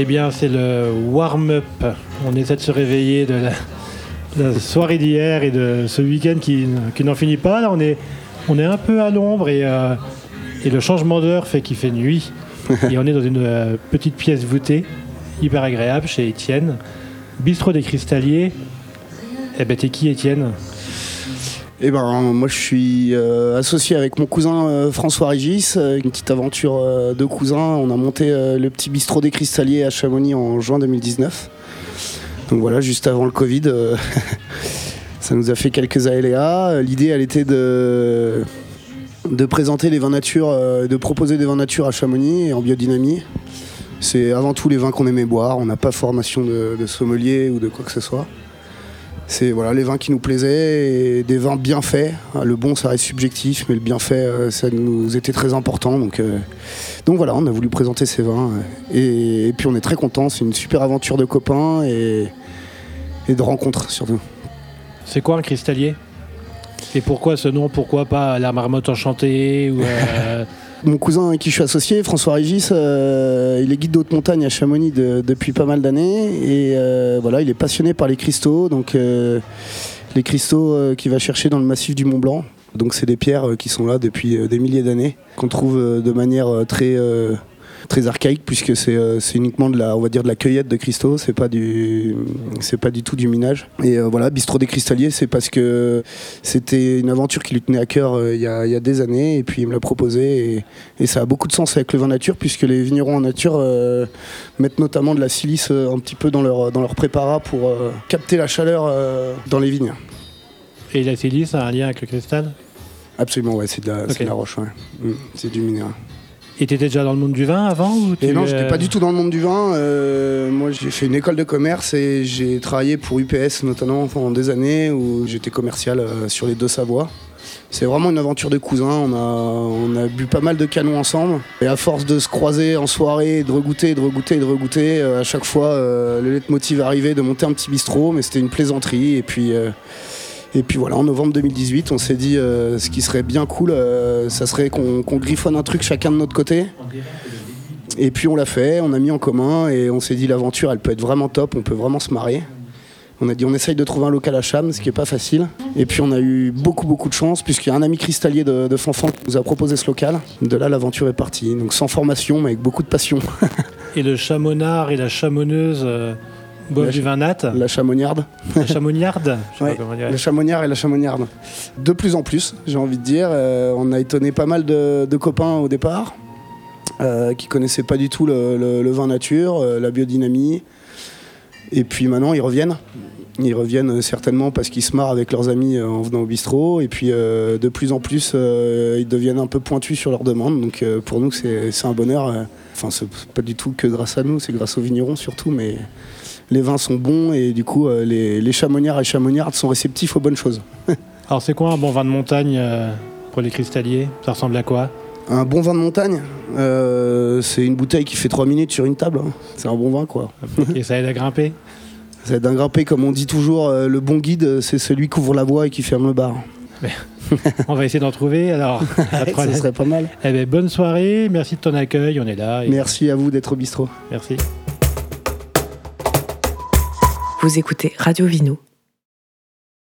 Eh bien, c'est le warm-up. On essaie de se réveiller de la, soirée d'hier et de ce week-end qui, n'en finit pas. Là, on est, on est un peu à l'ombre et, euh, et, le changement d'heure fait qu'il fait nuit. et on est dans une euh, petite pièce voûtée, hyper agréable, chez Étienne. Bistrot des Cristalliers. Eh ben, t'es qui, Étienne? Eh ben, moi, je suis euh, associé avec mon cousin euh, François Régis, euh, une petite aventure de cousins. On a monté le petit bistrot des Cristalliers à Chamonix en juin 2019. Donc voilà, juste avant le Covid, ça nous a fait quelques aléas. L'idée, elle était de, de présenter les vins nature, de proposer des vins nature à Chamonix et en biodynamie. C'est avant tout les vins qu'on aimait boire. On n'a pas formation de sommelier ou de quoi que ce soit. C'est voilà, les vins qui nous plaisaient et des vins bien faits. Ah, le bon, ça reste subjectif, mais le bien fait, euh, ça nous était très important. Donc, euh, donc voilà, on a voulu présenter ces vins. Et, puis on est très content. C'est une super aventure de copains et, de rencontres surtout. C'est quoi un cristallier? Et pourquoi ce nom? Pourquoi pas la marmotte enchantée ou euh, Mon cousin avec qui je suis associé, François Régis, euh, il est guide d'haute montagne à Chamonix depuis pas mal d'années et euh, voilà, il est passionné par les cristaux, donc euh, les cristaux qu'il va chercher dans le massif du Mont Blanc. Donc c'est des pierres qui sont là depuis des milliers d'années, qu'on trouve de manière très très archaïque puisque euh, c'est uniquement de la, on va dire de la cueillette de cristaux, c'est pas du, c'est pas du tout du minage. Et euh, voilà, bistrot des cristalliers, c'est parce que c'était une aventure qui lui tenait à cœur euh, il y, a, des années et puis il me l'a proposé et, ça a beaucoup de sens avec le vin nature puisque les vignerons en nature mettent notamment de la silice un petit peu dans leur, dans leur préparat pour capter la chaleur dans les vignes. Et la silice a un lien avec le cristal? Absolument, ouais, c'est de, la, roche, mm, c'est du minéral. Et tu étais déjà dans le monde du vin avant ou et Non, j'étais pas du tout dans le monde du vin. Euh, moi, j'ai fait une école de commerce et j'ai travaillé pour UPS notamment pendant des années où j'étais commercial euh, sur les deux Savoies. C'est vraiment une aventure de cousins. On a, on a bu pas mal de canons ensemble. Et à force de se croiser en soirée, de regoûter, de regoûter, de regoûter, euh, à chaque fois, le leitmotiv arrivait de monter un petit bistrot, mais c'était une plaisanterie. Et puis, et puis voilà, en novembre 2018, on s'est dit euh, ce qui serait bien cool, euh, ça serait qu'on griffonne un truc chacun de notre côté. Et puis on l'a fait, on a mis en commun et on s'est dit l'aventure elle peut être vraiment top, on peut vraiment se marrer. On a dit on essaye de trouver un local à Cham, ce qui n'est pas facile. Et puis on a eu beaucoup beaucoup de chance puisqu'il y a un ami cristallier de, Fanfan qui nous a proposé ce local. De là l'aventure est partie. Donc sans formation mais avec beaucoup de passion. et le chamonard et la chamonneuse euh, Bob du vin nat. La chamoniarde. La chamoniarde Le chamoniard et la chamoniarde. De plus en plus, j'ai envie de dire. Euh, on a étonné pas mal de, copains au départ euh, qui connaissaient pas du tout le, vin nature, euh, la biodynamie. Et puis maintenant, ils reviennent. Ils reviennent certainement parce qu'ils se marrent avec leurs amis en venant au bistrot. Et puis de plus en plus, ils deviennent un peu pointus sur leurs demandes. Donc pour nous, c'est un bonheur. Enfin, c'est pas du tout que grâce à nous, c'est grâce aux vignerons surtout. Mais les vins sont bons et du coup euh, les, les chamonnières et chamonniardes sont réceptifs aux bonnes choses. Alors c'est quoi un bon vin de montagne euh, pour les cristalliers? Ça ressemble à quoi? Un bon vin de montagne, euh, c'est une bouteille qui fait 3 minutes sur une table. Hein. C'est un bon vin, quoi. Et ça aide à grimper? Ça aide à grimper, comme on dit toujours, le bon guide, c'est celui qui ouvre la voie et qui ferme le bar. on va essayer d'en trouver. Alors, ça serait pas mal. Eh ben, bonne soirée, merci de ton accueil, on est là. Merci à vous d'être au bistrot. Merci. Vous écoutez Radio Vino